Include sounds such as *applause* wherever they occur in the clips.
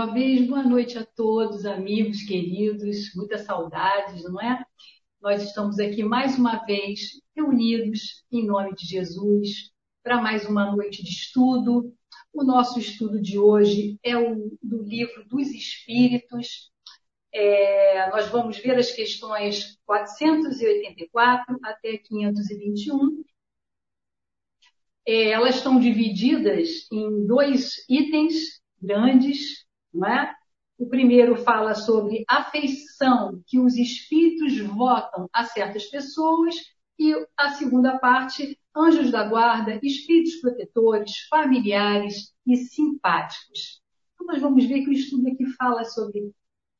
Uma vez, boa noite a todos, amigos, queridos, muitas saudades, não é? Nós estamos aqui mais uma vez reunidos em nome de Jesus para mais uma noite de estudo. O nosso estudo de hoje é o do livro dos Espíritos. É, nós vamos ver as questões 484 até 521 é, elas estão divididas em dois itens grandes, não é? O primeiro fala sobre afeição que os espíritos votam a certas pessoas e a segunda parte, anjos da guarda, espíritos protetores, familiares e simpáticos. Então nós vamos ver que o estudo aqui fala sobre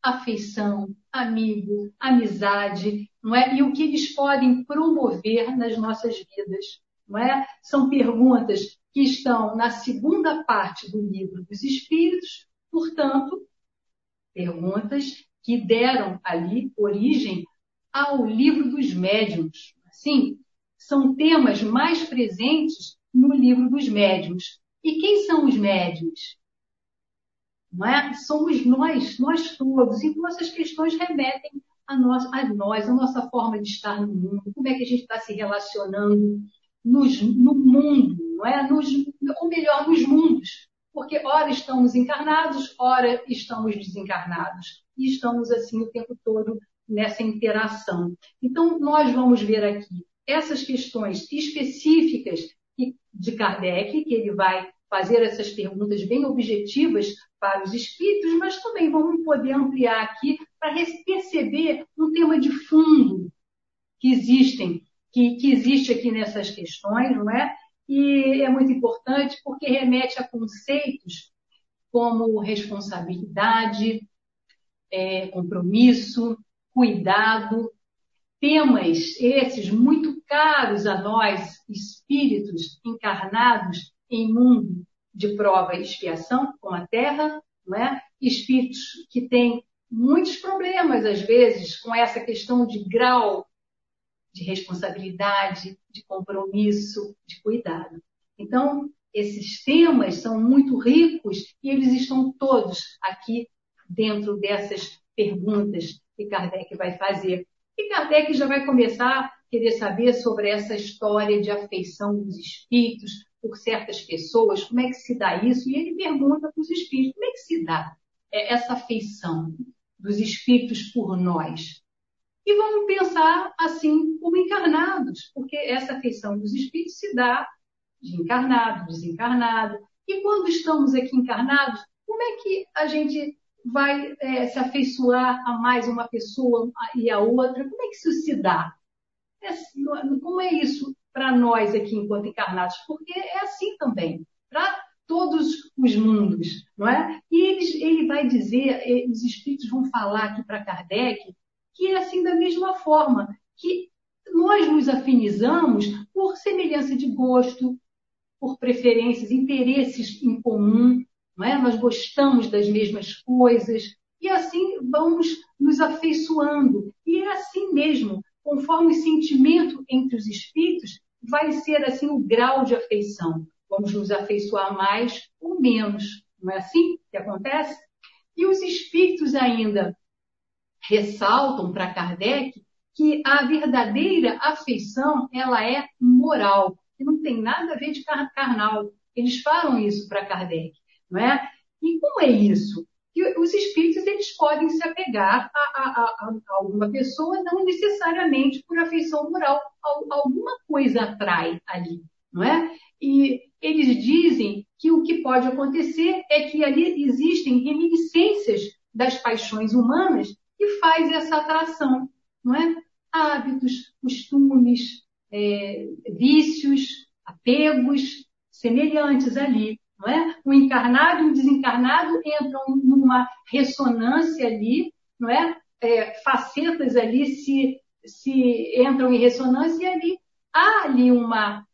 afeição, amigo, amizade, não é? E o que eles podem promover nas nossas vidas não é? São perguntas que estão na segunda parte do livro dos Espíritos, portanto, perguntas que deram ali origem ao livro dos médiuns. Sim, são temas mais presentes no livro dos médiuns. E quem são os médiuns? Não é? Somos nós, nós todos. E nossas questões remetem a nós, a nós, a nossa forma de estar no mundo, como é que a gente está se relacionando nos, no mundo, não é? Nos, ou melhor, nos mundos. Porque ora estamos encarnados, ora estamos desencarnados. E estamos assim o tempo todo nessa interação. Então, nós vamos ver aqui essas questões específicas de Kardec, que ele vai fazer essas perguntas bem objetivas para os espíritos, mas também vamos poder ampliar aqui para perceber um tema de fundo que existem que, que existe aqui nessas questões, não é? E é muito importante porque remete a conceitos como responsabilidade, é, compromisso, cuidado, temas esses muito caros a nós, espíritos encarnados em mundo de prova e expiação, com a Terra, não é? espíritos que têm muitos problemas, às vezes, com essa questão de grau de responsabilidade, de compromisso, de cuidado. Então, esses temas são muito ricos e eles estão todos aqui dentro dessas perguntas que Kardec vai fazer. E Kardec já vai começar a querer saber sobre essa história de afeição dos espíritos por certas pessoas, como é que se dá isso? E ele pergunta para os espíritos, como é que se dá essa afeição dos espíritos por nós? E vamos pensar assim como encarnados, porque essa afeição dos espíritos se dá de encarnado, desencarnado. E quando estamos aqui encarnados, como é que a gente vai é, se afeiçoar a mais uma pessoa e a outra? Como é que isso se dá? É, como é isso para nós aqui enquanto encarnados? Porque é assim também, para todos os mundos, não é? E eles, ele vai dizer, os espíritos vão falar aqui para Kardec que é assim da mesma forma, que nós nos afinizamos por semelhança de gosto, por preferências, interesses em comum, não é? Nós gostamos das mesmas coisas e assim vamos nos afeiçoando. E é assim mesmo, conforme o sentimento entre os espíritos, vai ser assim o grau de afeição. Vamos nos afeiçoar mais ou menos. Não é assim que acontece? E os espíritos ainda ressaltam para Kardec que a verdadeira afeição ela é moral, que não tem nada a ver de carnal. Eles falam isso para Kardec, não é? E como é isso? Que os espíritos eles podem se apegar a, a, a, a alguma pessoa, não necessariamente por afeição moral. Alguma coisa atrai ali, não é? E eles dizem que o que pode acontecer é que ali existem reminiscências das paixões humanas que faz essa atração, não é? Hábitos, costumes, é, vícios, apegos semelhantes ali, não é? O encarnado e o desencarnado entram numa ressonância ali, não é? é facetas ali se, se entram em ressonância e ali há ali uma,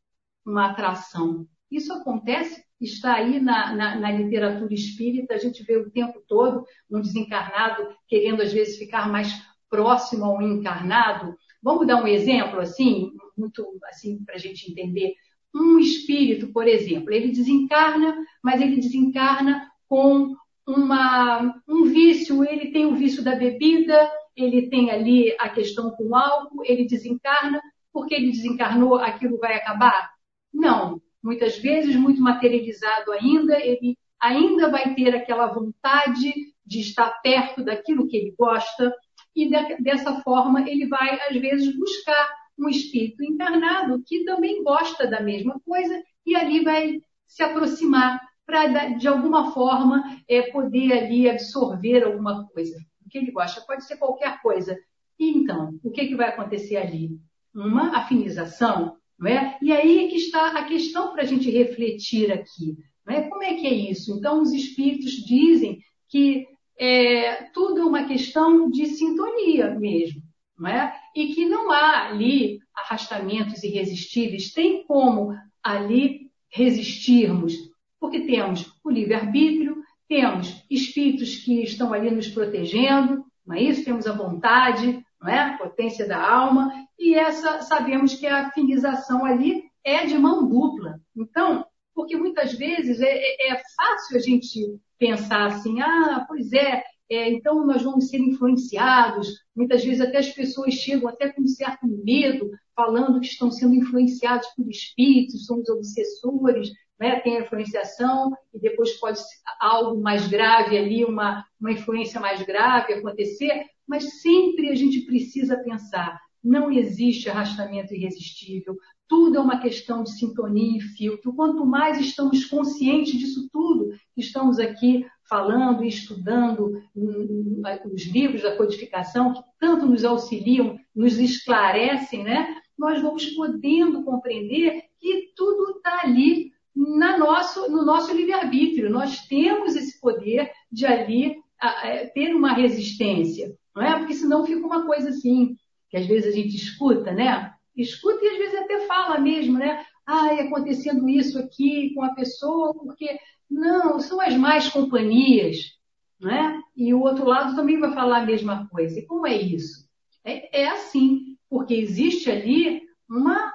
uma atração. Isso acontece está aí na, na, na, literatura espírita, a gente vê o tempo todo um desencarnado querendo às vezes ficar mais próximo ao encarnado. Vamos dar um exemplo assim, muito assim para a gente entender. Um espírito, por exemplo, ele desencarna, mas ele desencarna com uma, um vício, ele tem o vício da bebida, ele tem ali a questão com o álcool, ele desencarna, porque ele desencarnou, aquilo vai acabar? Não. Muitas vezes, muito materializado ainda, ele ainda vai ter aquela vontade de estar perto daquilo que ele gosta, e de, dessa forma ele vai, às vezes, buscar um espírito encarnado que também gosta da mesma coisa e ali vai se aproximar para, de alguma forma, é, poder ali absorver alguma coisa. O que ele gosta pode ser qualquer coisa. E então, o que, que vai acontecer ali? Uma afinização, não é? E aí é que está a questão para a gente refletir aqui. Não é? Como é que é isso? Então, os espíritos dizem que é, tudo é uma questão de sintonia mesmo. Não é? E que não há ali arrastamentos irresistíveis, tem como ali resistirmos, porque temos o livre-arbítrio, temos espíritos que estão ali nos protegendo, não é isso? Temos a vontade, não é? A potência da alma, e essa sabemos que a afinização ali é de mão dupla. Então, porque muitas vezes é, é, é fácil a gente pensar assim, ah, pois é, é, então nós vamos ser influenciados. Muitas vezes até as pessoas chegam até com um certo medo, falando que estão sendo influenciados por espíritos, são os obsessores, né? tem a influenciação e depois pode algo mais grave ali, uma, uma influência mais grave acontecer, mas sempre a gente precisa pensar, não existe arrastamento irresistível, tudo é uma questão de sintonia e filtro. Quanto mais estamos conscientes disso tudo estamos aqui falando e estudando os livros da codificação, que tanto nos auxiliam, nos esclarecem, né? Nós vamos podendo compreender que tudo está ali na nosso, no nosso livre-arbítrio. Nós temos esse poder de ali a, ter uma resistência, não é? Porque senão fica uma coisa assim, que às vezes a gente escuta, né? escuta e às vezes até fala mesmo, né? Ai, acontecendo isso aqui com a pessoa, porque não, são as mais companhias, né? E o outro lado também vai falar a mesma coisa. E como é isso? É, é assim, porque existe ali uma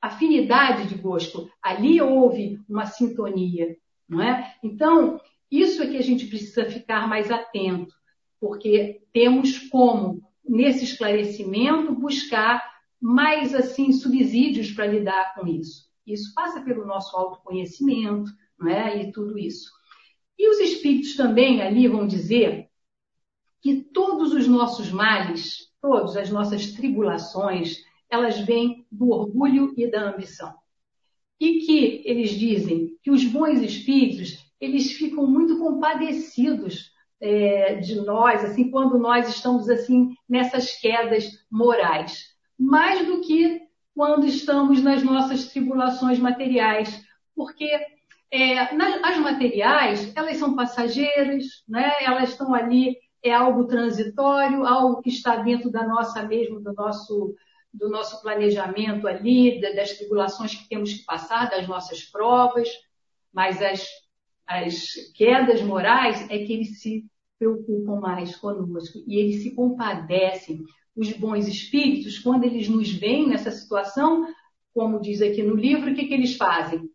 afinidade de gosto. Ali houve uma sintonia, não é? Então, isso é que a gente precisa ficar mais atento, porque temos como, nesse esclarecimento, buscar mais assim subsídios para lidar com isso. Isso passa pelo nosso autoconhecimento, não é? E tudo isso. E os espíritos também ali vão dizer que todos os nossos males, todas as nossas tribulações, elas vêm do orgulho e da ambição. E que eles dizem que os bons espíritos, eles ficam muito compadecidos é, de nós, assim, quando nós estamos assim nessas quedas morais mais do que quando estamos nas nossas tribulações materiais, porque é, as materiais elas são passageiras, né? Elas estão ali é algo transitório, algo que está dentro da nossa mesmo do nosso do nosso planejamento ali, das tribulações que temos que passar, das nossas provas, mas as, as quedas morais é que se preocupam mais conosco e eles se compadecem os bons espíritos, quando eles nos veem nessa situação, como diz aqui no livro, o que, que eles fazem?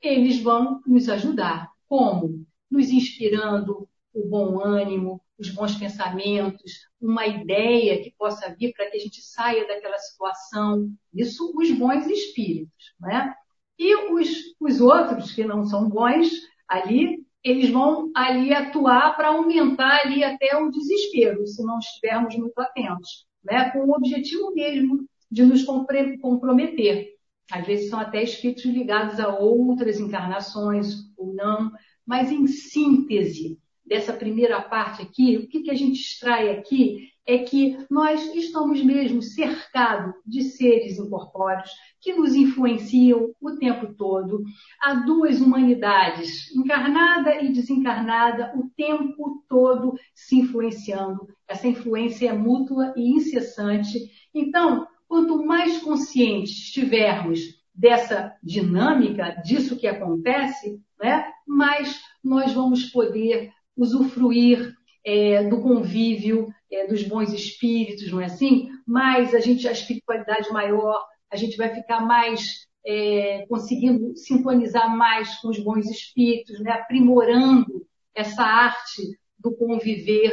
Eles vão nos ajudar. Como? Nos inspirando o bom ânimo, os bons pensamentos, uma ideia que possa vir para que a gente saia daquela situação. Isso os bons espíritos, né? E os, os outros que não são bons, ali, eles vão ali atuar para aumentar ali até o desespero, se não estivermos muito atentos né, com o objetivo mesmo de nos comprometer. Às vezes são até espíritos ligados a outras encarnações ou não, mas em síntese dessa primeira parte aqui, o que, que a gente extrai aqui é que nós estamos mesmo cercados de seres incorpóreos que nos influenciam o tempo todo. Há duas humanidades, encarnada e desencarnada, o tempo todo se influenciando. Essa influência é mútua e incessante. Então, quanto mais conscientes estivermos dessa dinâmica, disso que acontece, né, mais nós vamos poder usufruir é, do convívio é, dos bons espíritos, não é assim? Mais a gente, a espiritualidade maior, a gente vai ficar mais é, conseguindo sintonizar mais com os bons espíritos, né? aprimorando essa arte do conviver,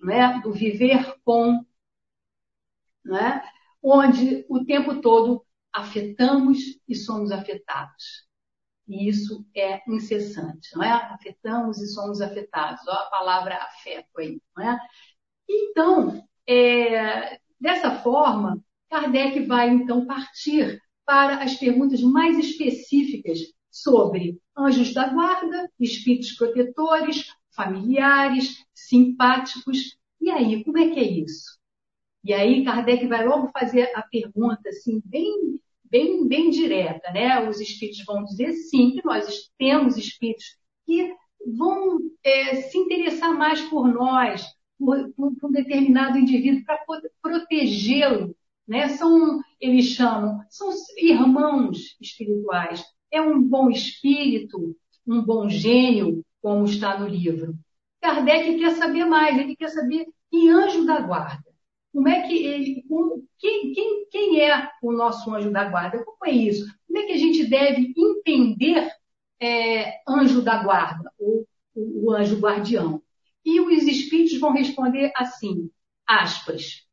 né? do viver com, né? onde o tempo todo afetamos e somos afetados. E isso é incessante, não é? Afetamos e somos afetados. Olha a palavra afeto aí, não é? Então, é, dessa forma, Kardec vai então partir para as perguntas mais específicas sobre anjos da guarda, espíritos protetores, familiares, simpáticos. E aí, como é que é isso? E aí Kardec vai logo fazer a pergunta assim, bem, bem, bem direta, né? Os espíritos vão dizer sim, que nós temos espíritos que vão é, se interessar mais por nós, por, um determinado indivíduo, para protegê-lo. Né? São, eles chamam, são irmãos espirituais. É um bom espírito, um bom gênio, como está no livro. Kardec quer saber mais, ele quer saber que anjo da guarda. Como é que ele, como, quem, quem, quem é o nosso anjo da guarda? Como é isso? Como é que a gente deve entender é, anjo da guarda, ou o, o anjo guardião? E os espíritos vão responder assim, aspas,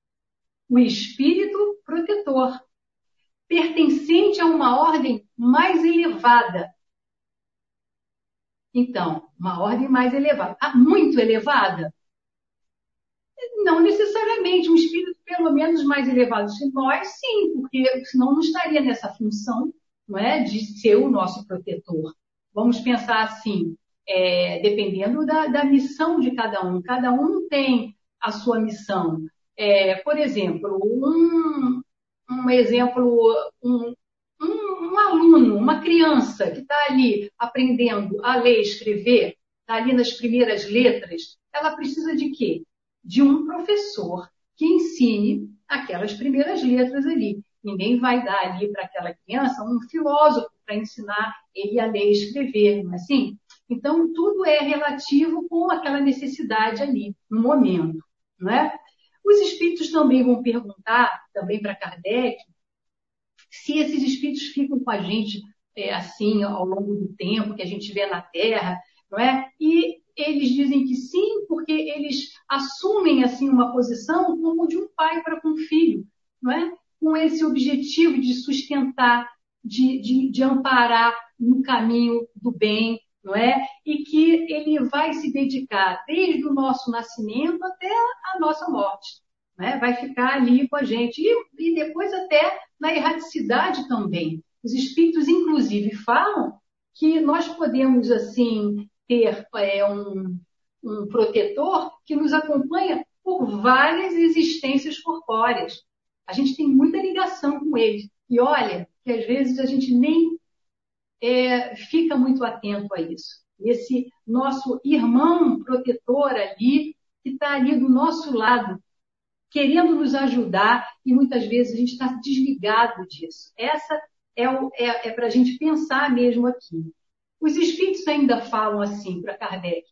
o espírito protetor, pertencente a uma ordem mais elevada. Então, uma ordem mais elevada. Ah, muito elevada? Não necessariamente, um espírito pelo menos mais elevado que nós, sim, porque senão não estaria nessa função não é, de ser o nosso protetor. Vamos pensar assim, é, dependendo da, da, missão de cada um. Cada um tem a sua missão. É, por exemplo, um, um exemplo, um, um, um, aluno, uma criança que está ali aprendendo a ler e escrever, está ali nas primeiras letras, ela precisa de quê? de um professor que ensine aquelas primeiras letras ali. Ninguém vai dar ali para aquela criança um filósofo para ensinar ele a ler e escrever, não é assim? Então, tudo é relativo com aquela necessidade ali, no momento, não é? Os espíritos também vão perguntar, também para Kardec, se esses espíritos ficam com a gente é, assim ao longo do tempo que a gente vê na Terra, não é? E eles dizem que sim, porque eles assumem assim uma posição como de um pai para com um filho, não é? Com esse objetivo de sustentar, de, de, de amparar no caminho do bem, não é? E que ele vai se dedicar desde o nosso nascimento até a nossa morte, né? Vai ficar ali com a gente e, e depois até na erraticidade também. Os espíritos, inclusive, falam que nós podemos assim ter é, um, um protetor que nos acompanha por várias existências corpóreas. A gente tem muita ligação com ele. E olha, que às vezes a gente nem é, fica muito atento a isso. Esse nosso irmão protetor ali, que está ali do nosso lado, querendo nos ajudar, e muitas vezes a gente está desligado disso. Essa é, é, é para a gente pensar mesmo aqui. Os espíritos ainda falam assim para Kardec.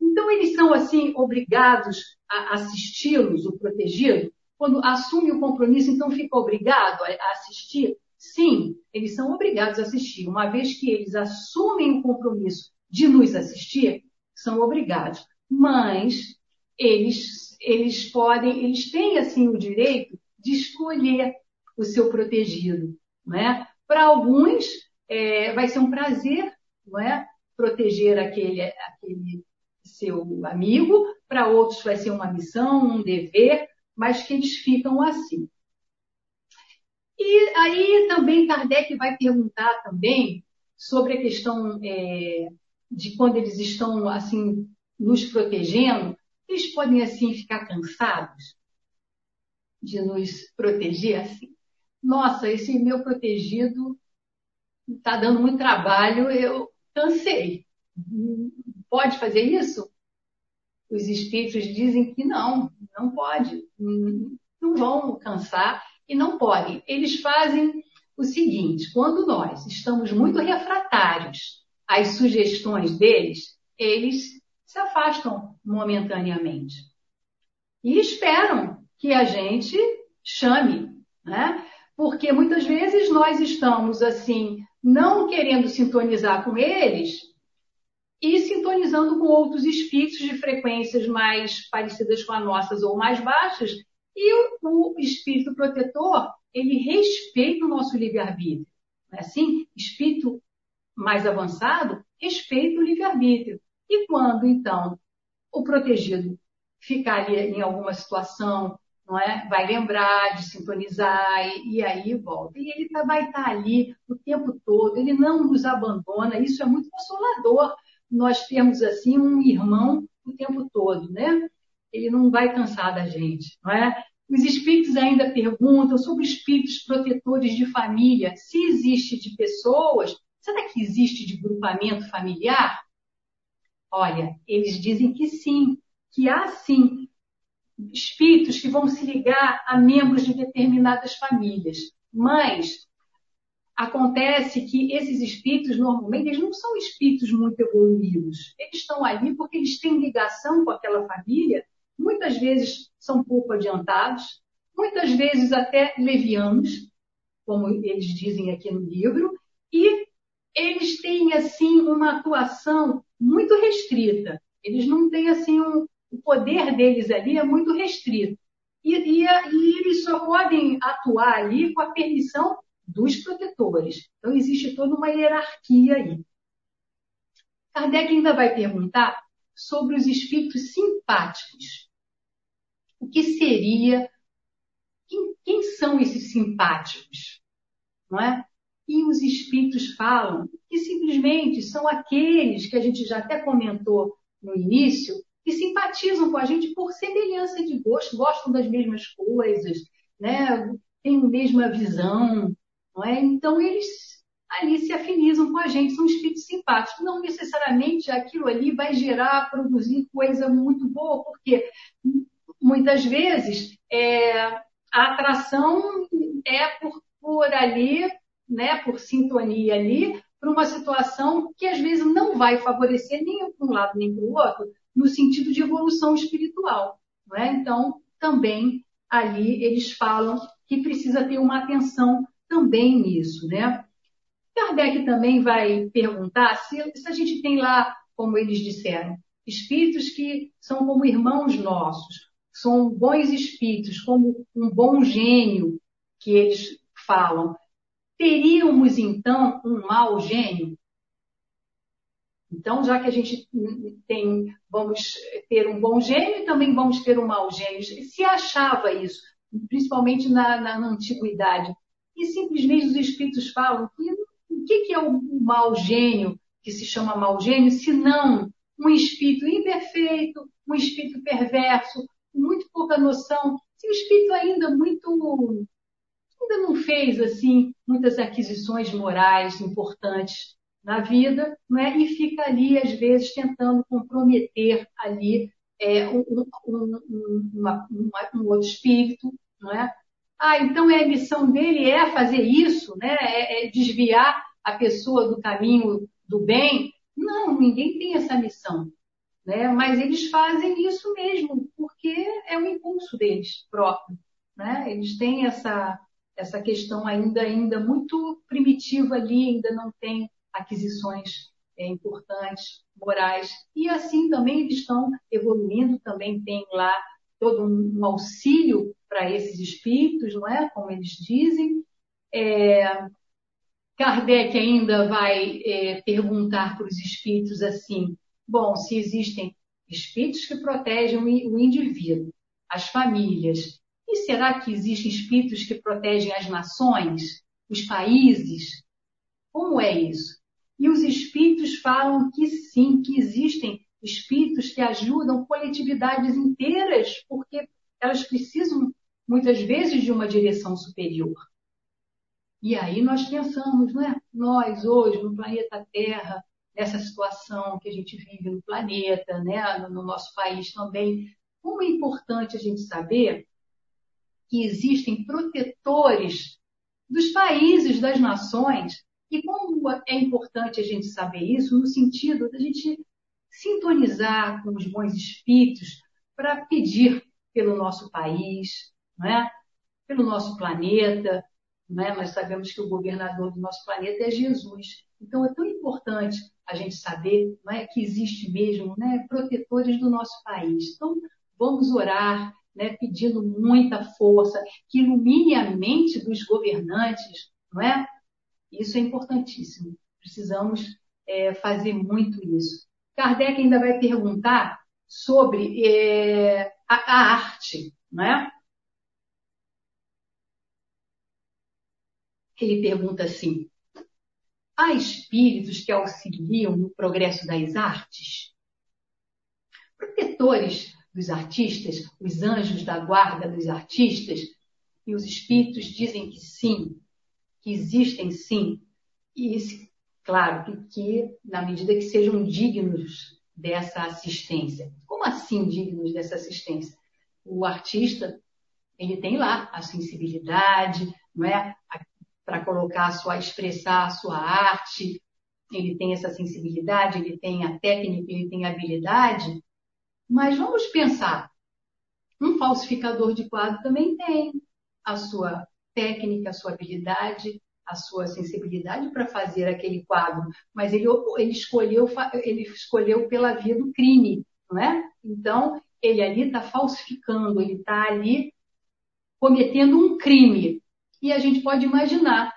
Então, eles são, assim, obrigados a assisti-los, o protegido? Quando assume o compromisso, então fica obrigado a assistir? Sim, eles são obrigados a assistir. Uma vez que eles assumem o compromisso de nos assistir, são obrigados. Mas eles, eles podem, eles têm, assim, o direito de escolher o seu protegido. Né? Para alguns, é, vai ser um prazer não é? Proteger aquele, aquele seu amigo, para outros vai ser uma missão, um dever, mas que eles ficam assim. E aí também Kardec vai perguntar também sobre a questão é, de quando eles estão assim nos protegendo, eles podem assim ficar cansados de nos proteger assim. Nossa, esse meu protegido está dando muito trabalho, eu cansei. Pode fazer isso? Os espíritos dizem que não, não pode. Não vão cansar e não podem. Eles fazem o seguinte: quando nós estamos muito refratários às sugestões deles, eles se afastam momentaneamente e esperam que a gente chame, né? Porque muitas vezes nós estamos assim não querendo sintonizar com eles e sintonizando com outros espíritos de frequências mais parecidas com as nossas ou mais baixas, e o, espírito protetor, ele respeita o nosso livre-arbítrio. É assim? Espírito mais avançado respeita o livre-arbítrio. E quando, então, o protegido ficar ali em alguma situação, não é? Vai lembrar de sintonizar e, e aí volta. E ele tá, vai estar tá ali o tempo todo, ele não nos abandona, isso é muito consolador. Nós temos, assim, um irmão o tempo todo, né? Ele não vai cansar da gente, não é? Os espíritos ainda perguntam sobre espíritos protetores de família, se existe de pessoas, será que existe de grupamento familiar? Olha, eles dizem que sim, que há sim espíritos que vão se ligar a membros de determinadas famílias. Mas acontece que esses espíritos, normalmente, eles não são espíritos muito evoluídos. Eles estão ali porque eles têm ligação com aquela família, muitas vezes são pouco adiantados, muitas vezes até levianos, como eles dizem aqui no livro, e eles têm, assim, uma atuação muito restrita. Eles não têm, assim, um, o poder deles ali é muito restrito. E, e, e, eles só podem atuar ali com a permissão dos protetores. Então, existe toda uma hierarquia aí. Kardec ainda vai perguntar sobre os espíritos simpáticos. O que seria? Quem, quem são esses simpáticos? Não é? E os espíritos falam que simplesmente são aqueles que a gente já até comentou no início, que simpatizam com a gente por semelhança de gosto, gostam das mesmas coisas, né? têm a mesma visão, não é? Então eles ali se afinizam com a gente, são espíritos simpáticos. Não necessariamente aquilo ali vai gerar, produzir coisa muito boa, porque muitas vezes é, a atração é por, por ali, né, por sintonia ali, para uma situação que às vezes não vai favorecer nem um lado nem para o outro, no sentido de evolução espiritual. Não é? Então, também ali eles falam que precisa ter uma atenção também nisso. Né? Kardec também vai perguntar se, se a gente tem lá, como eles disseram, espíritos que são como irmãos nossos, são bons espíritos, como um bom gênio que eles falam. Teríamos então um mau gênio? Então, já que a gente tem, vamos ter um bom gênio e também vamos ter um mau gênio. Se achava isso, principalmente na, na, na antiguidade, e simplesmente os espíritos falam que o que, que é o, mau gênio, que se chama mau gênio, se não um espírito imperfeito, um espírito perverso, muito pouca noção, se espírito ainda muito ainda não fez assim muitas aquisições morais importantes na vida, né? e fica ali, às vezes, tentando comprometer ali é, um, um, um, uma, um, outro espírito. Não é? Ah, então é a missão dele é fazer isso, né? é, é desviar a pessoa do caminho do bem. Não, ninguém tem essa missão. Né? Mas eles fazem isso mesmo, porque é um impulso deles próprio. Né? Eles têm essa, essa questão ainda, ainda muito primitiva ali, ainda não tem aquisições é, importantes, morais. E assim também eles estão evoluindo, também tem lá todo um, um auxílio para esses espíritos, não é? Como eles dizem. É, Kardec ainda vai é, perguntar para os espíritos assim: bom, se existem espíritos que protegem o indivíduo, as famílias, e será que existem espíritos que protegem as nações, os países? Como é isso? E os espíritos falam que sim, que existem espíritos que ajudam coletividades inteiras, porque elas precisam muitas vezes de uma direção superior. E aí nós pensamos, né? Nós hoje no planeta Terra, nessa situação que a gente vive no planeta, né, no nosso país também, como é importante a gente saber que existem protetores dos países, das nações, e como é importante a gente saber isso, no sentido da gente sintonizar com os bons espíritos para pedir pelo nosso país, não é? pelo nosso planeta, né? nós sabemos que o governador do nosso planeta é Jesus. Então é tão importante a gente saber é, que existe mesmo né, protetores do nosso país. Então vamos orar, né, pedindo muita força, que ilumine a mente dos governantes, não é? Isso é importantíssimo. Precisamos é, fazer muito isso. Kardec ainda vai perguntar sobre é, a, a, arte, não é? Ele pergunta assim: há espíritos que auxiliam no progresso das artes? Protetores dos artistas, os anjos da guarda dos artistas, e os espíritos dizem que sim, que existem sim, e claro que, na medida que sejam dignos dessa assistência. Como assim dignos dessa assistência? O artista, ele tem lá a sensibilidade, não é? Para colocar sua, expressar a sua arte, ele tem essa sensibilidade, ele tem a técnica, ele tem a habilidade, mas vamos pensar, um falsificador de quadro também tem a sua técnica, a sua habilidade, a sua sensibilidade para fazer aquele quadro, mas ele, ele, escolheu, ele escolheu pela via do crime, não é? Então, ele ali está falsificando, ele está ali cometendo um crime. E a gente pode imaginar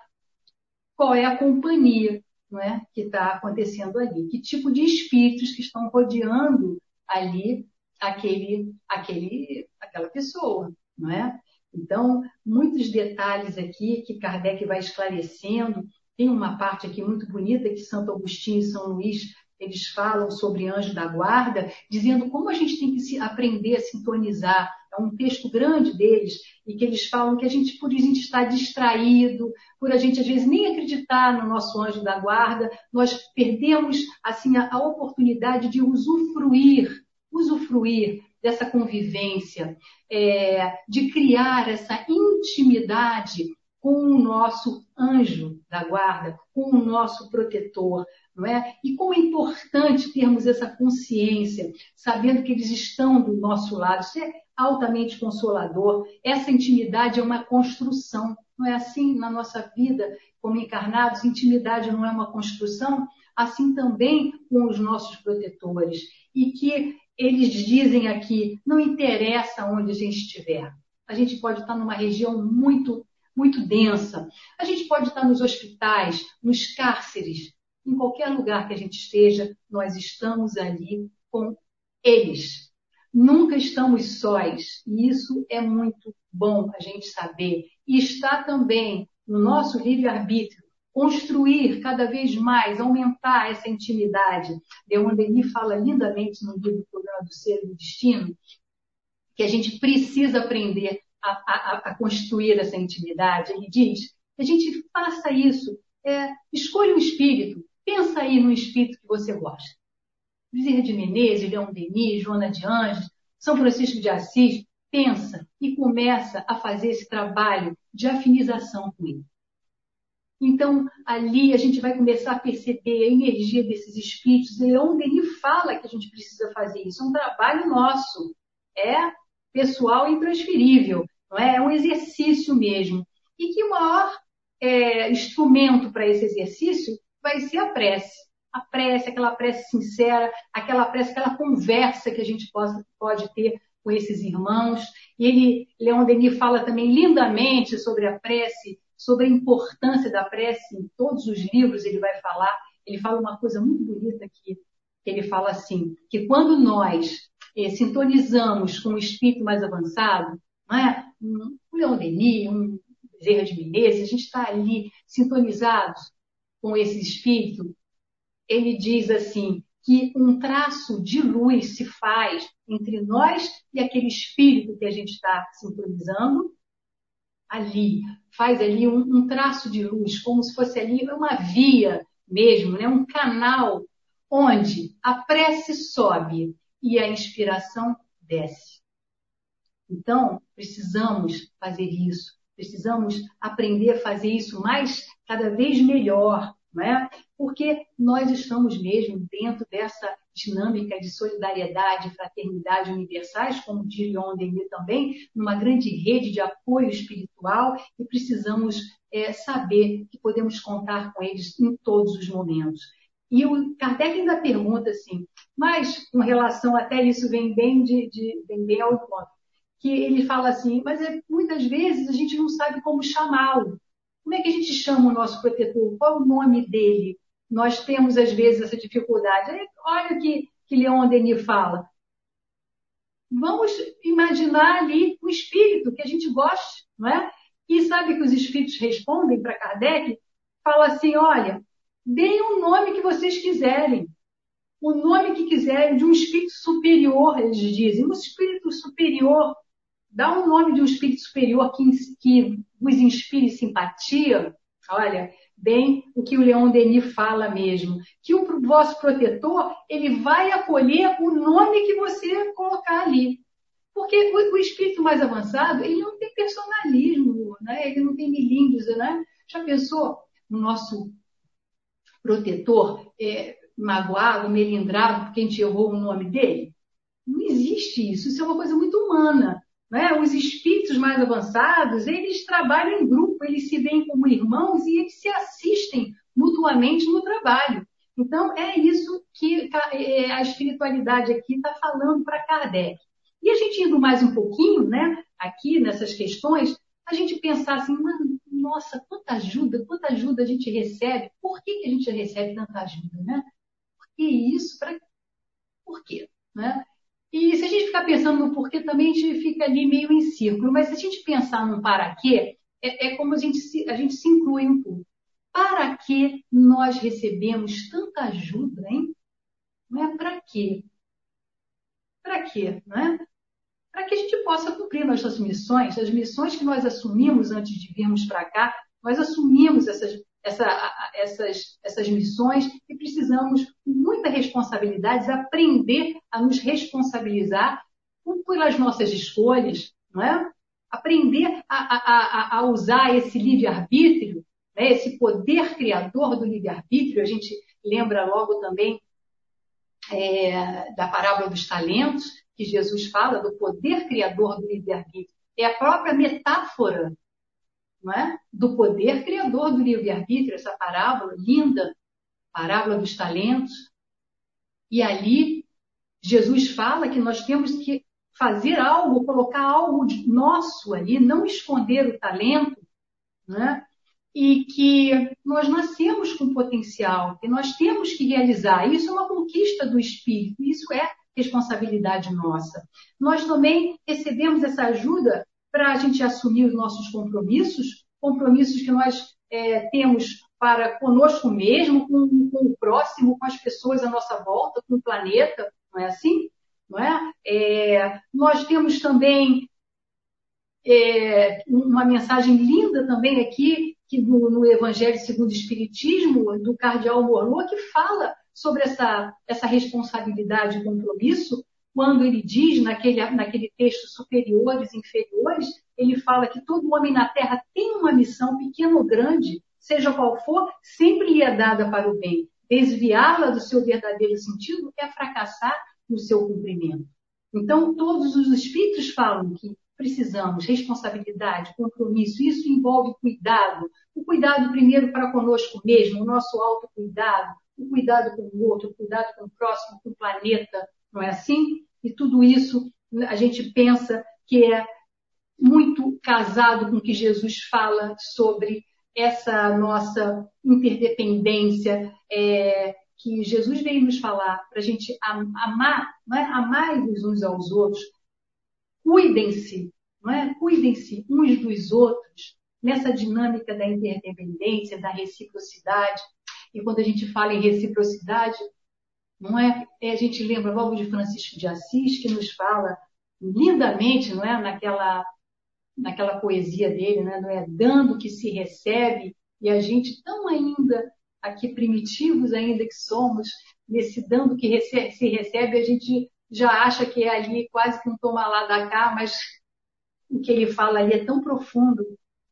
qual é a companhia não é, que está acontecendo ali, que tipo de espíritos que estão rodeando ali aquele, aquele, aquela pessoa, não é? Então, muitos detalhes aqui que Kardec vai esclarecendo. Tem uma parte aqui muito bonita que Santo Agostinho e São Luís eles falam sobre anjo da guarda, dizendo como a gente tem que se aprender a sintonizar. É um texto grande deles, e que eles falam que a gente, por a gente estar distraído, por a gente às vezes nem acreditar no nosso anjo da guarda, nós perdemos assim a, a oportunidade de usufruir, usufruir dessa convivência, é, de criar essa intimidade com o nosso anjo da guarda, com o nosso protetor, não é? E como é importante termos essa consciência, sabendo que eles estão do nosso lado. Isso é altamente consolador. Essa intimidade é uma construção, não é assim na nossa vida como encarnados? Intimidade não é uma construção, assim também com os nossos protetores. E que eles dizem aqui, não interessa onde a gente estiver. A gente pode estar numa região muito, muito densa. A gente pode estar nos hospitais, nos cárceres, em qualquer lugar que a gente esteja, nós estamos ali com eles. Nunca estamos sós. E isso é muito bom a gente saber. E está também no nosso livre-arbítrio construir cada vez mais, aumentar essa intimidade. Leon Denis fala lindamente no livro Programa do Ser e do Destino que a gente precisa aprender a, a, a construir essa intimidade. Ele diz que a gente faça isso. É, escolha um espírito, pensa aí no espírito que você gosta. Bezerra de Menezes, Leon Denis, Joana de Anjos, São Francisco de Assis, pensa e começa a fazer esse trabalho de afinização com ele. Então, ali a gente vai começar a perceber a energia desses espíritos. Leon Denis fala que a gente precisa fazer isso. É um trabalho nosso. É pessoal intransferível. Não é? é um exercício mesmo. E que o maior é, instrumento para esse exercício vai ser a prece. A prece, aquela prece sincera, aquela prece, aquela conversa que a gente pode, pode ter com esses irmãos. E ele, Leon Denis fala também lindamente sobre a prece sobre a importância da prece em todos os livros, ele vai falar, ele fala uma coisa muito bonita aqui, que ele fala assim, que quando nós eh, sintonizamos com um espírito mais avançado, não é? um Leon Denis, um Bezerra de Menezes, a gente está ali sintonizados com esse espírito, ele diz assim, que um traço de luz se faz entre nós e aquele espírito que a gente está sintonizando, ali, faz ali um, um, traço de luz, como se fosse ali uma via mesmo, né? um canal onde a prece sobe e a inspiração desce. Então, precisamos fazer isso, precisamos aprender a fazer isso mais, cada vez melhor, né? porque nós estamos mesmo dentro dessa dinâmica de solidariedade, fraternidade universais, como diz Leon também, numa grande rede de apoio espiritual e precisamos é, saber que podemos contar com eles em todos os momentos. E o Kardec ainda pergunta assim, mas com relação até isso vem bem, de, de vem bem ao ponto, que ele fala assim, mas é, muitas vezes a gente não sabe como chamá-lo. Como é que a gente chama o nosso protetor? Qual o nome dele? Nós temos, às vezes, essa dificuldade. Olha o que, que Leon Denis fala. Vamos imaginar ali o espírito que a gente gosta, não é? E sabe que os espíritos respondem para Kardec? Fala assim, olha, deem o nome que vocês quiserem. O nome que quiserem de um espírito superior, eles dizem. Um espírito superior. Dá um nome de um espírito superior que, que vos inspire simpatia. Olha, bem o que o Leon Denis fala mesmo, que o vosso protetor, ele vai acolher o nome que você colocar ali. Porque o, o espírito mais avançado, ele não tem personalismo, né? ele não tem milímetros, né? Já pensou no nosso protetor é, magoado, melindrado, porque a gente errou o nome dele? Não existe isso, isso é uma coisa muito humana. Né? Os espíritos mais avançados, eles trabalham em grupo, eles se veem como irmãos e eles se assistem mutuamente no trabalho. Então, é isso que é, a espiritualidade aqui está falando para Kardec. E a gente indo mais um pouquinho, né, aqui nessas questões, a gente pensar assim, nossa, quanta ajuda, quanta ajuda a gente recebe. Por que, que a gente recebe tanta ajuda, né? Por que isso? Pra... Por quê? Né? E se a gente ficar pensando no porquê, também a gente fica ali meio em círculo. Mas se a gente pensar no para quê, é, é como a gente, se, a gente se inclui um pouco. Para que nós recebemos tanta ajuda, hein? Não é para quê? Para quê, não é? Para que a gente possa cumprir nossas missões, as missões que nós assumimos antes de virmos para cá, nós assumimos essas essa, essas, essas missões e precisamos, com muita responsabilidade, aprender a nos responsabilizar pelas nossas escolhas, não é? aprender a, a, a usar esse livre-arbítrio, né? esse poder criador do livre-arbítrio. A gente lembra logo também é, da parábola dos talentos, que Jesus fala do poder criador do livre-arbítrio. É a própria metáfora é? do poder criador do livre-arbítrio, essa parábola linda, parábola dos talentos. E ali, Jesus fala que nós temos que fazer algo, colocar algo nosso ali, não esconder o talento, né? E que nós nascemos com potencial, que nós temos que realizar. Isso é uma conquista do espírito, isso é responsabilidade nossa. Nós também recebemos essa ajuda para a gente assumir os nossos compromissos, compromissos que nós é, temos para conosco mesmo, com, com, o próximo, com as pessoas à nossa volta, com o planeta, não é assim? Não é? é nós temos também é, uma mensagem linda também aqui, que no, no, Evangelho segundo o Espiritismo, do Cardeal Morlot, que fala sobre essa, essa responsabilidade e compromisso quando ele diz naquele, naquele texto superiores e inferiores, ele fala que todo homem na Terra tem uma missão, pequena ou grande, seja qual for, sempre lhe é dada para o bem. Desviá-la do seu verdadeiro sentido é fracassar no seu cumprimento. Então, todos os espíritos falam que precisamos responsabilidade, compromisso, isso envolve cuidado. O cuidado primeiro para conosco mesmo, o nosso autocuidado, o cuidado com o outro, o cuidado com o próximo, com o planeta, não é assim? E tudo isso a gente pensa que é muito casado com o que Jesus fala sobre essa nossa interdependência, é, que Jesus veio nos falar para a gente amar, é? amar uns aos outros, cuidem-se, não é? cuidem-se uns dos outros, nessa dinâmica da interdependência, da reciprocidade. E quando a gente fala em reciprocidade, não é? é? A gente lembra logo de Francisco de Assis, que nos fala lindamente, não é? Naquela, naquela poesia dele, né? Não é dando que se recebe, e a gente tão ainda aqui primitivos ainda que somos, nesse dando que se recebe, a gente já acha que é ali quase que um toma lá da cá, mas o que ele fala ali é tão profundo.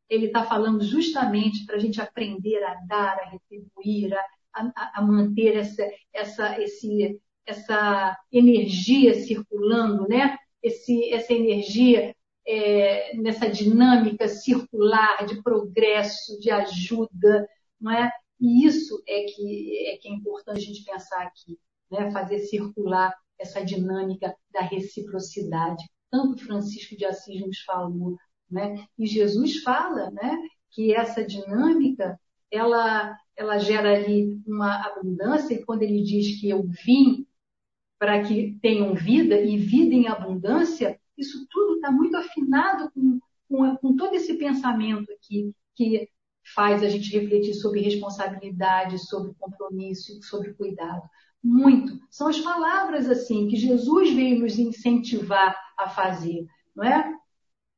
Ele está falando justamente para a gente aprender a dar, a retribuir, a, a, a manter essa, essa, esse, essa energia circulando, né? Esse, essa energia é, nessa dinâmica circular de progresso, de ajuda, não é? E isso é que é, que é importante a gente pensar aqui, né? Fazer circular essa dinâmica da reciprocidade. Tanto Francisco de Assis nos falou, né? E Jesus fala, né? Que essa dinâmica ela ela gera ali uma abundância e quando ele diz que eu vim para que tenham vida e vida em abundância, isso tudo está muito afinado com, com, com, todo esse pensamento aqui, que faz a gente refletir sobre responsabilidade, sobre compromisso, sobre cuidado. Muito. São as palavras assim que Jesus veio nos incentivar a fazer, não é?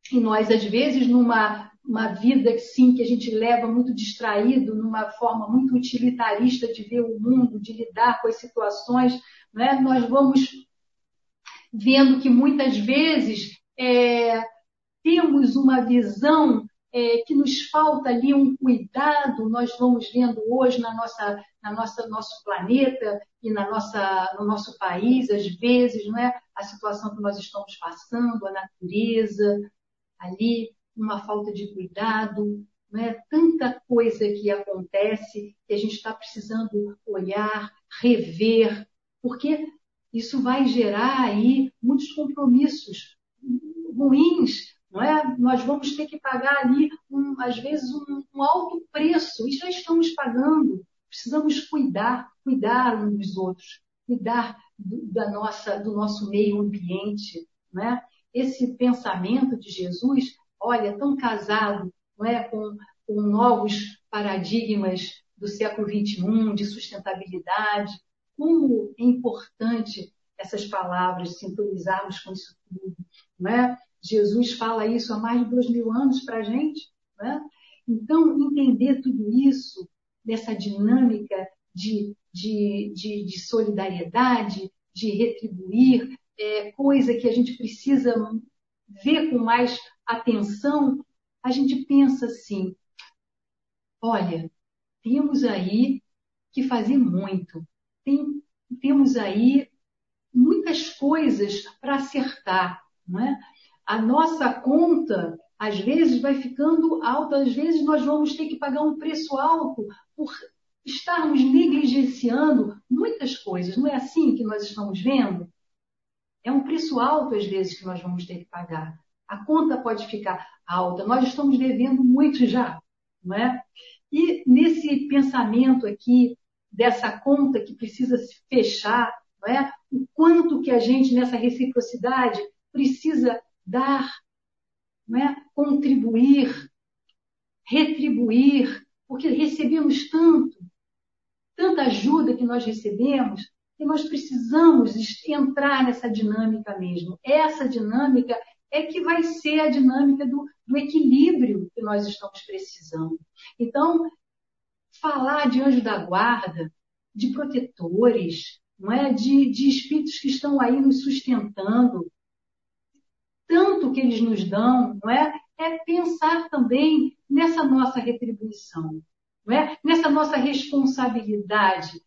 E nós, às vezes, numa uma vida sim que a gente leva muito distraído, numa forma muito utilitarista de ver o mundo, de lidar com as situações, né? nós vamos vendo que muitas vezes é, temos uma visão é, que nos falta ali um cuidado, nós vamos vendo hoje na nossa, na nossa nosso planeta e na nossa, no nosso país, às vezes, não é? a situação que nós estamos passando, a natureza ali, uma falta de cuidado, não é? tanta coisa que acontece que a gente está precisando olhar, rever, porque isso vai gerar aí muitos compromissos ruins, não é? Nós vamos ter que pagar ali, um, às vezes, um, um, alto preço, e já estamos pagando. Precisamos cuidar, cuidar uns dos outros, cuidar do, da nossa, do nosso meio ambiente, não é? Esse pensamento de Jesus, olha, tão casado, não é, com, com novos paradigmas do século XXI de sustentabilidade, como é importante essas palavras, sintonizarmos com isso tudo. Não é? Jesus fala isso há mais de dois mil anos para a gente. Não é? Então, entender tudo isso, dessa dinâmica de, de, de, de solidariedade, de retribuir, é, coisa que a gente precisa ver com mais atenção, a gente pensa assim: olha, temos aí que fazer muito tem, temos aí muitas coisas para acertar. Não é? A nossa conta, às vezes, vai ficando alta, às vezes nós vamos ter que pagar um preço alto por estarmos negligenciando muitas coisas. Não é assim que nós estamos vendo? É um preço alto, às vezes, que nós vamos ter que pagar. A conta pode ficar alta. Nós estamos devendo muito já, não é? E nesse pensamento aqui dessa conta que precisa se fechar, não é? o quanto que a gente, nessa reciprocidade, precisa dar, não é? contribuir, retribuir, porque recebemos tanto, tanta ajuda que nós recebemos, que nós precisamos entrar nessa dinâmica mesmo. Essa dinâmica é que vai ser a dinâmica do, do equilíbrio que nós estamos precisando. Então, falar de anjo da guarda, de protetores, não é? de, de espíritos que estão aí nos sustentando, tanto que eles nos dão, não é? É pensar também nessa nossa retribuição, não é? Nessa nossa responsabilidade.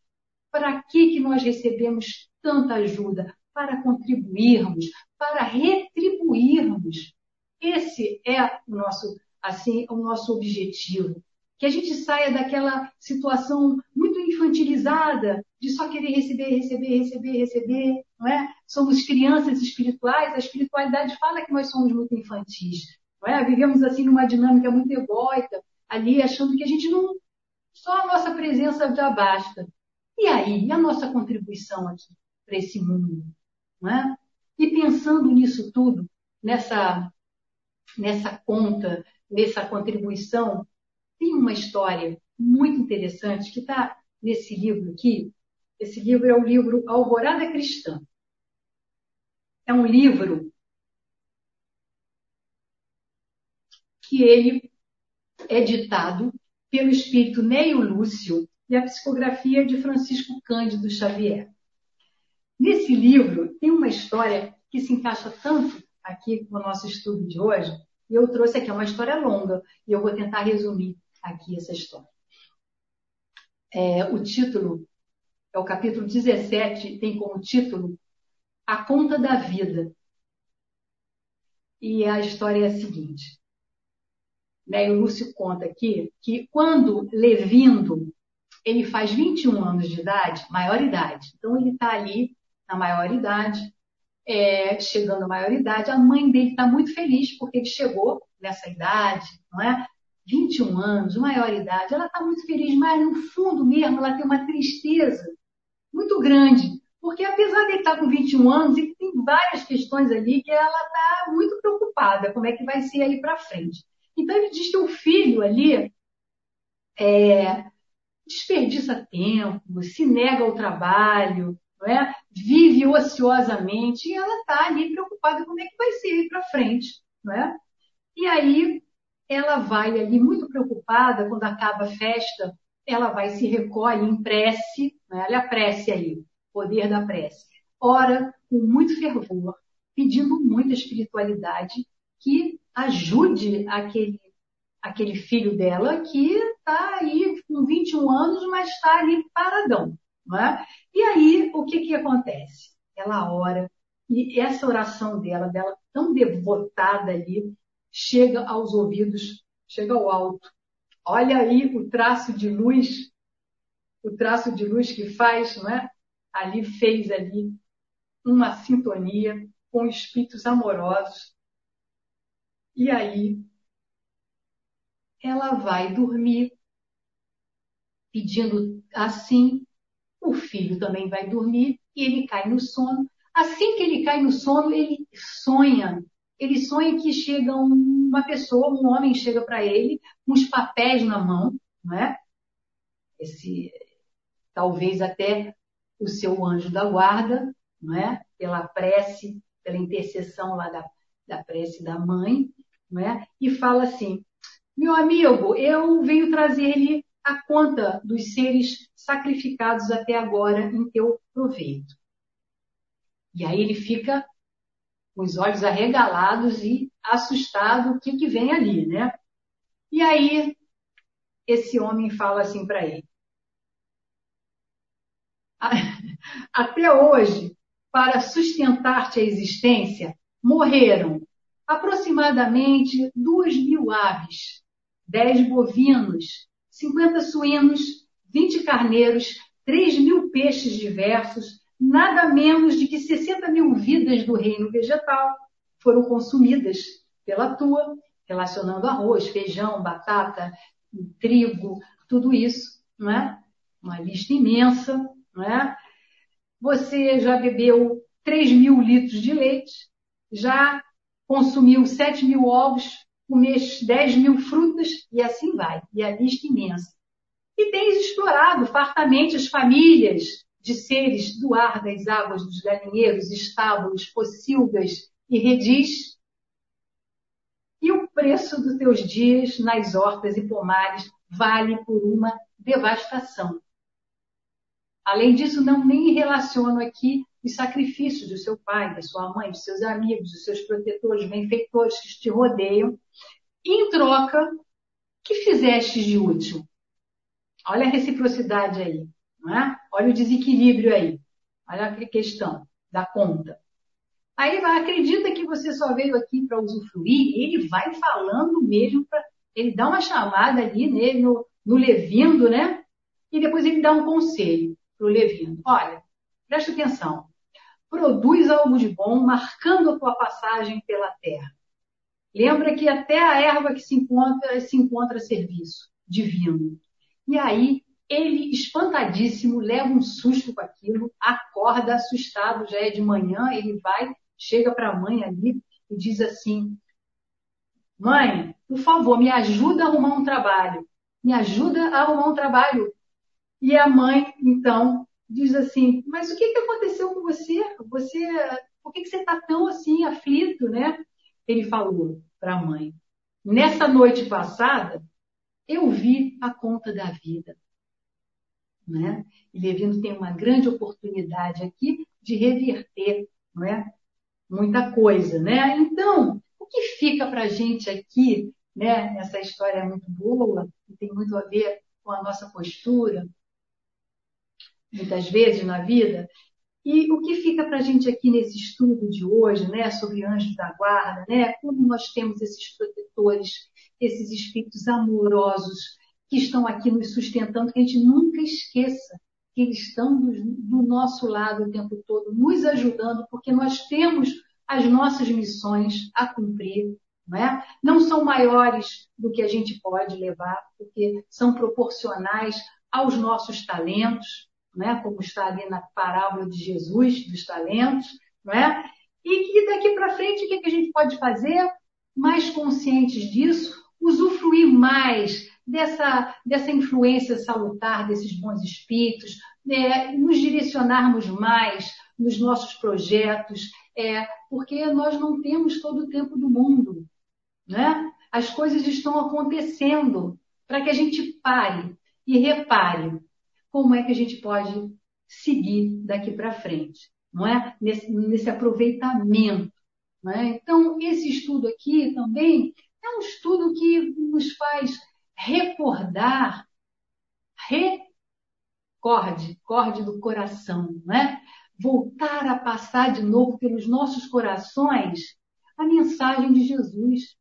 Para que que nós recebemos tanta ajuda? Para contribuirmos, para retribuirmos. Esse é o nosso, assim, o nosso objetivo que a gente saia daquela situação muito infantilizada de só querer receber, receber, receber, receber, não é? Somos crianças espirituais, a espiritualidade fala que nós somos muito infantis, não é? Vivemos assim numa dinâmica muito egóica, ali achando que a gente não, só a nossa presença já basta. E aí, e a nossa contribuição aqui para esse mundo, não é? E pensando nisso tudo, nessa, nessa conta, nessa contribuição, tem uma história muito interessante que está nesse livro aqui. Esse livro é o livro Alvorada Cristã. É um livro que ele é ditado pelo espírito Neio Lúcio e a psicografia de Francisco Cândido Xavier. Nesse livro tem uma história que se encaixa tanto aqui com o nosso estudo de hoje, e eu trouxe aqui, é uma história longa, e eu vou tentar resumir aqui essa história. É, o título, é o capítulo 17, tem como título A Conta da Vida. E a história é a seguinte. Né, o Lúcio conta aqui que quando Levindo ele faz 21 anos de idade, maioridade. Então ele está ali na maioridade, é, chegando à maioridade. A mãe dele está muito feliz porque ele chegou nessa idade, não é? 21 anos, maioridade. Ela está muito feliz, mas no fundo mesmo ela tem uma tristeza muito grande. Porque apesar de estar tá com 21 anos, tem várias questões ali que ela está muito preocupada, como é que vai ser ali para frente. Então ele diz que o filho ali é, desperdiça tempo, se nega ao trabalho, é? vive ociosamente e ela está ali preocupada como é que vai ser para frente. É? E aí ela vai ali muito preocupada quando acaba a festa, ela vai se recolhe em prece, né? olha a prece aí, poder da prece. Ora com muito fervor, pedindo muita espiritualidade que ajude aquele, aquele filho dela que está aí com 21 anos, mas está ali paradão. É? E aí, o que, que acontece? Ela ora, e essa oração dela, dela tão devotada ali, chega aos ouvidos, chega ao alto. Olha aí o traço de luz, o traço de luz que faz, não é? Ali fez ali uma sintonia com espíritos amorosos. E aí ela vai dormir pedindo assim, o filho também vai dormir e ele cai no sono. Assim que ele cai no sono, ele sonha. Ele sonha que chega uma pessoa, um homem chega para ele com os papéis na mão, não é? Esse, talvez até o seu anjo da guarda, não é? Pela prece, pela intercessão lá da, da prece da mãe, não é? E fala assim: meu amigo, eu venho trazer-lhe a conta dos seres sacrificados até agora em teu proveito. E aí ele fica com os olhos arregalados e assustado o que, que vem ali, né? E aí esse homem fala assim para ele: *laughs* Até hoje, para sustentar-te a existência, morreram aproximadamente duas mil aves, dez bovinos, 50 suínos, 20 carneiros, 3 mil peixes diversos, nada menos de que 60 mil vidas do reino vegetal foram consumidas pela tua, relacionando arroz, feijão, batata, trigo, tudo isso, não é? Uma lista imensa, não é? Você já bebeu 3 mil litros de leite, já consumiu 7 mil ovos, comer 10 mil frutas e assim vai. E a lista imensa. E tens explorado fartamente as famílias de seres do ar das águas dos galinheiros, estábulos, pocilgas e redis. E o preço dos teus dias nas hortas e pomares vale por uma devastação. Além disso, não nem relaciono aqui os sacrifícios do seu pai, da sua mãe, dos seus amigos, dos seus protetores, benfeitores que te rodeiam, em troca, que fizeste de útil? Olha a reciprocidade aí, é? Olha o desequilíbrio aí. Olha a questão da conta. Aí vai, acredita que você só veio aqui para usufruir, ele vai falando mesmo, pra, ele dá uma chamada ali nele, no, no Levindo, né? E depois ele dá um conselho para o Levindo. Olha, presta atenção produz algo de bom, marcando a tua passagem pela terra. Lembra que até a erva que se encontra, se encontra serviço divino. E aí, ele, espantadíssimo, leva um susto com aquilo, acorda assustado, já é de manhã, ele vai, chega para a mãe ali e diz assim: Mãe, por favor, me ajuda a arrumar um trabalho. Me ajuda a arrumar um trabalho. E a mãe, então, diz assim, mas o que, que aconteceu com você? Você, por que, que você está tão assim aflito, né? Ele falou para a mãe, nessa noite passada, eu vi a conta da vida. Né? E Levino tem uma grande oportunidade aqui de reverter não é? muita coisa. Né? Então, o que fica para a gente aqui, né? essa história é muito boa, e tem muito a ver com a nossa postura, muitas vezes na vida. E o que fica para a gente aqui nesse estudo de hoje, né, sobre anjos da guarda, né, como nós temos esses protetores, esses espíritos amorosos que estão aqui nos sustentando, que a gente nunca esqueça que eles estão do, nosso lado o tempo todo, nos ajudando, porque nós temos as nossas missões a cumprir, não, é? não são maiores do que a gente pode levar, porque são proporcionais aos nossos talentos, não é? como está ali na parábola de Jesus dos talentos, não é? e que daqui para frente o que, a gente pode fazer? Mais conscientes disso, usufruir mais dessa, dessa influência salutar desses bons espíritos, né? nos direcionarmos mais nos nossos projetos, é, porque nós não temos todo o tempo do mundo. Né? As coisas estão acontecendo para que a gente pare e repare como é que a gente pode seguir daqui para frente, não é? Nesse, nesse aproveitamento. É? Então, esse estudo aqui também é um estudo que nos faz recordar, recorde, corde do coração, não é? Voltar a passar de novo pelos nossos corações a mensagem de Jesus.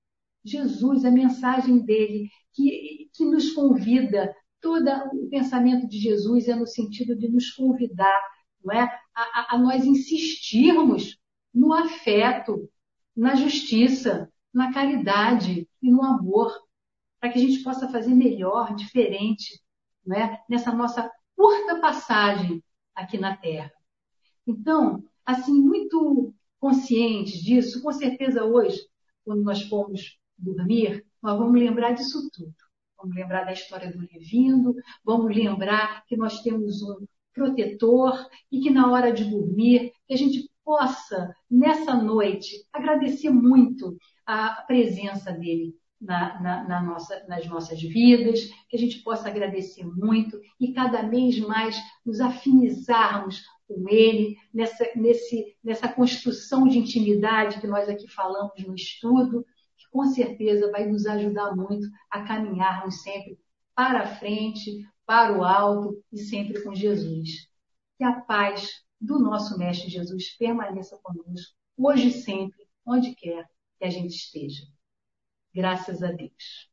Jesus, a mensagem dele, que, que nos convida, todo o pensamento de Jesus é no sentido de nos convidar não é? a, a, a nós insistirmos no afeto, na justiça, na caridade e no amor, para que a gente possa fazer melhor, diferente, não é? nessa nossa curta passagem aqui na Terra. Então, assim, muito conscientes disso, com certeza hoje, quando nós formos dormir, nós vamos lembrar disso tudo. Vamos lembrar da história do Levindo, vamos lembrar que nós temos um protetor e que na hora de dormir, que a gente possa, nessa noite, agradecer muito a presença dele na, na, na nossa, nas nossas vidas, que a gente possa agradecer muito e cada vez mais nos afinizarmos com ele, nessa, nesse, nessa construção de intimidade que nós aqui falamos no estudo, com certeza vai nos ajudar muito a caminharmos sempre para frente, para o alto e sempre com Jesus. Que a paz do nosso Mestre Jesus permaneça conosco, hoje e sempre, onde quer que a gente esteja. Graças a Deus.